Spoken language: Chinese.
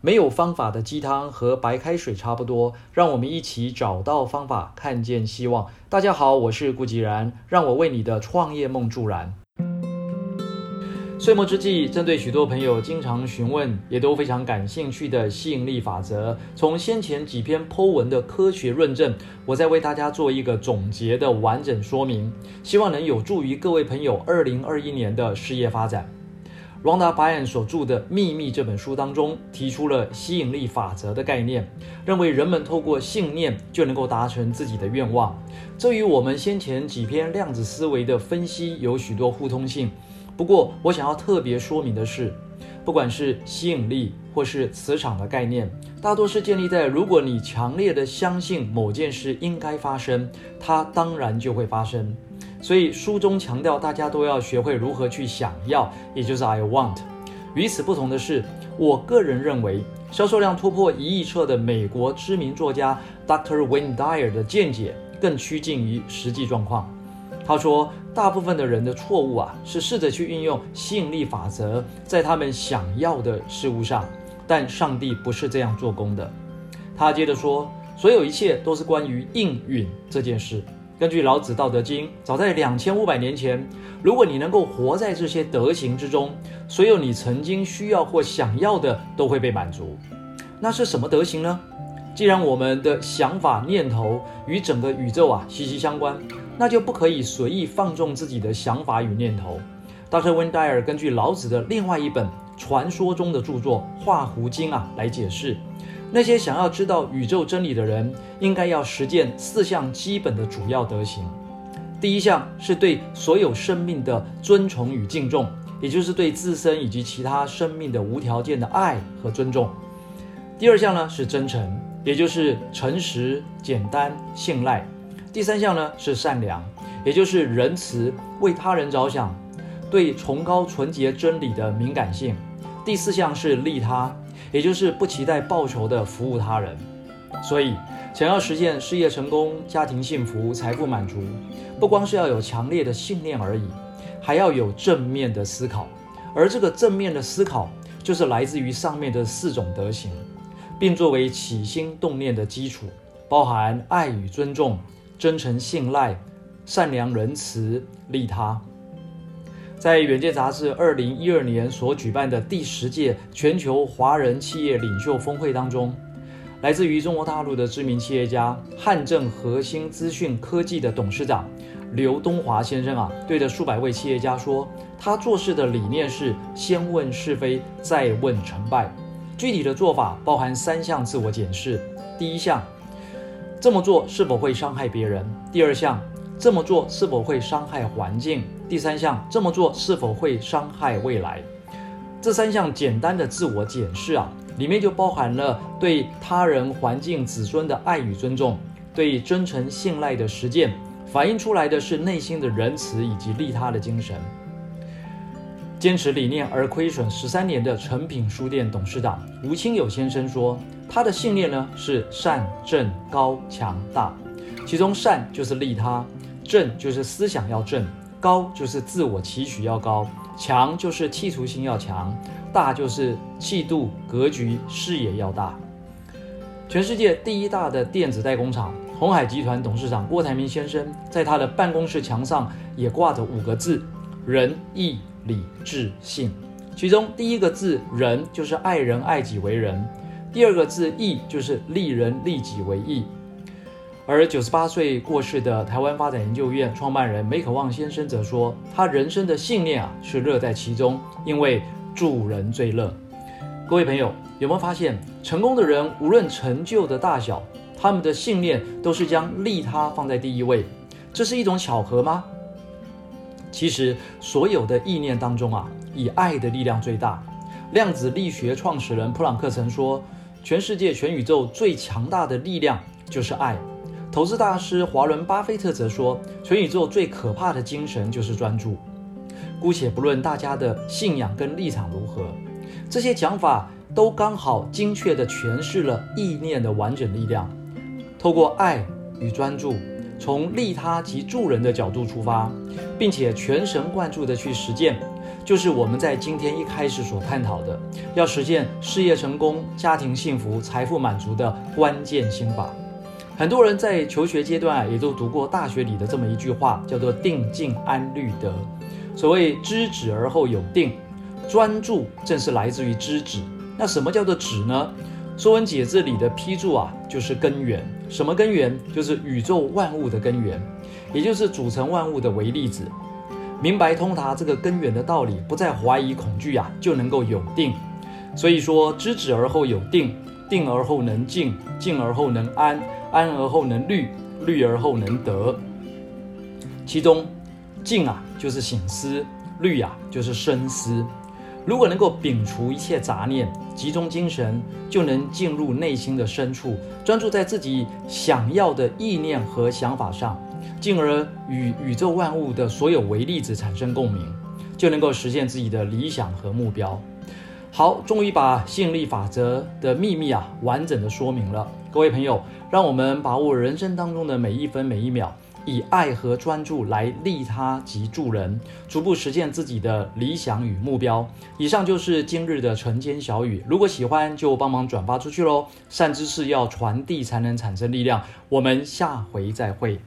没有方法的鸡汤和白开水差不多，让我们一起找到方法，看见希望。大家好，我是顾吉然，让我为你的创业梦助燃。岁末之际，针对许多朋友经常询问，也都非常感兴趣的吸引力法则，从先前几篇 Po 文的科学论证，我再为大家做一个总结的完整说明，希望能有助于各位朋友二零二一年的事业发展。Ronda Byrne 所著的《秘密》这本书当中，提出了吸引力法则的概念，认为人们透过信念就能够达成自己的愿望。这与我们先前几篇量子思维的分析有许多互通性。不过，我想要特别说明的是，不管是吸引力或是磁场的概念，大多是建立在如果你强烈的相信某件事应该发生，它当然就会发生。所以书中强调，大家都要学会如何去想要，也就是 I want。与此不同的是，我个人认为，销售量突破一亿册的美国知名作家 Dr. Wayne Dyer 的见解更趋近于实际状况。他说，大部分的人的错误啊，是试着去运用吸引力法则在他们想要的事物上，但上帝不是这样做工的。他接着说，所有一切都是关于应允这件事。根据老子《道德经》，早在两千五百年前，如果你能够活在这些德行之中，所有你曾经需要或想要的都会被满足。那是什么德行呢？既然我们的想法念头与整个宇宙啊息息相关，那就不可以随意放纵自己的想法与念头。大师温戴尔根据老子的另外一本传说中的著作《画胡经》啊来解释。那些想要知道宇宙真理的人，应该要实践四项基本的主要德行。第一项是对所有生命的尊崇与敬重，也就是对自身以及其他生命的无条件的爱和尊重。第二项呢是真诚，也就是诚实、简单、信赖。第三项呢是善良，也就是仁慈、为他人着想，对崇高纯洁真理的敏感性。第四项是利他。也就是不期待报酬的服务他人，所以想要实现事业成功、家庭幸福、财富满足，不光是要有强烈的信念而已，还要有正面的思考。而这个正面的思考，就是来自于上面的四种德行，并作为起心动念的基础，包含爱与尊重、真诚信赖、善良仁慈、利他。在《远见》杂志二零一二年所举办的第十届全球华人企业领袖峰会当中，来自于中国大陆的知名企业家汉正核心资讯科技的董事长刘东华先生啊，对着数百位企业家说，他做事的理念是先问是非，再问成败。具体的做法包含三项自我检视：第一项，这么做是否会伤害别人；第二项，这么做是否会伤害环境？第三项，这么做是否会伤害未来？这三项简单的自我检视啊，里面就包含了对他人、环境、子孙的爱与尊重，对真诚信赖的实践，反映出来的是内心的仁慈以及利他的精神。坚持理念而亏损十三年的诚品书店董事长吴清友先生说，他的信念呢是善、正、高、强、大，其中善就是利他，正就是思想要正。高就是自我期许要高，强就是剔除心要强，大就是气度格局视野要大。全世界第一大的电子代工厂红海集团董事长郭台铭先生，在他的办公室墙上也挂着五个字：仁义礼智信。其中第一个字仁就是爱人爱己为人，第二个字义就是利人利己为义。而九十八岁过世的台湾发展研究院创办人梅可望先生则说，他人生的信念啊是乐在其中，因为助人最乐。各位朋友有没有发现，成功的人无论成就的大小，他们的信念都是将利他放在第一位。这是一种巧合吗？其实，所有的意念当中啊，以爱的力量最大。量子力学创始人普朗克曾说，全世界、全宇宙最强大的力量就是爱。投资大师华伦巴菲特则说：“全宇宙最可怕的精神就是专注。”姑且不论大家的信仰跟立场如何，这些讲法都刚好精确地诠释了意念的完整力量。透过爱与专注，从利他及助人的角度出发，并且全神贯注地去实践，就是我们在今天一开始所探讨的，要实现事业成功、家庭幸福、财富满足的关键心法。很多人在求学阶段啊，也都读过大学里的这么一句话，叫做“定静安虑得”。所谓知止而后有定，专注正是来自于知止。那什么叫做止呢？《说文解字》里的批注啊，就是根源。什么根源？就是宇宙万物的根源，也就是组成万物的微粒子。明白通达这个根源的道理，不再怀疑恐惧啊，就能够有定。所以说，知止而后有定，定而后能静，静而后能安。安而后能虑，虑而后能得。其中，静啊就是醒思，虑啊就是深思。如果能够摒除一切杂念，集中精神，就能进入内心的深处，专注在自己想要的意念和想法上，进而与宇宙万物的所有微粒子产生共鸣，就能够实现自己的理想和目标。好，终于把吸引力法则的秘密啊完整的说明了。各位朋友，让我们把握人生当中的每一分每一秒，以爱和专注来利他及助人，逐步实现自己的理想与目标。以上就是今日的晨间小语，如果喜欢就帮忙转发出去喽。善知识要传递才能产生力量。我们下回再会。